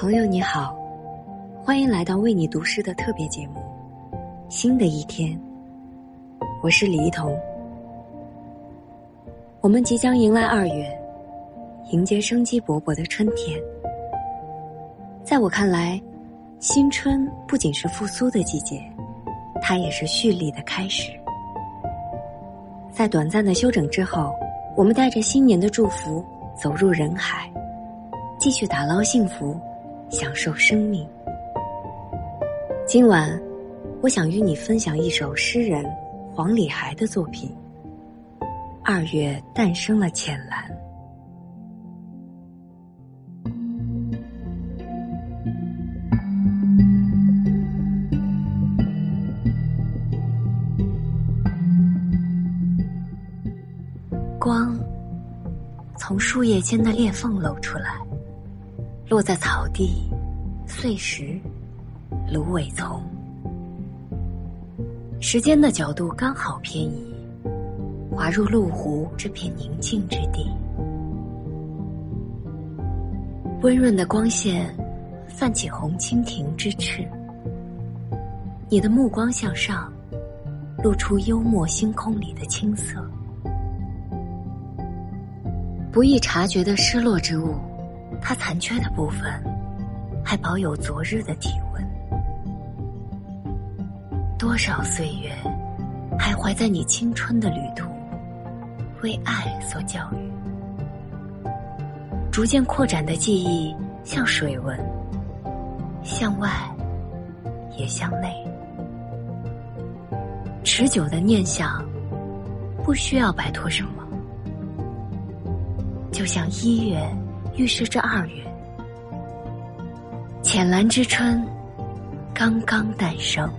朋友你好，欢迎来到为你读诗的特别节目。新的一天，我是李一桐。我们即将迎来二月，迎接生机勃勃的春天。在我看来，新春不仅是复苏的季节，它也是蓄力的开始。在短暂的休整之后，我们带着新年的祝福走入人海，继续打捞幸福，享受生命。今晚，我想与你分享一首诗人黄礼孩的作品。二月诞生了浅蓝。光从树叶间的裂缝露出来，落在草地、碎石、芦苇丛。时间的角度刚好偏移，滑入麓湖这片宁静之地。温润的光线泛起红蜻蜓之翅，你的目光向上，露出幽默星空里的青色。不易察觉的失落之物，它残缺的部分，还保有昨日的体温。多少岁月，徘徊在你青春的旅途，为爱所教育。逐渐扩展的记忆，像水纹，向外，也向内。持久的念想，不需要摆脱什么。就像一月预示着二月，浅蓝之春刚刚诞生。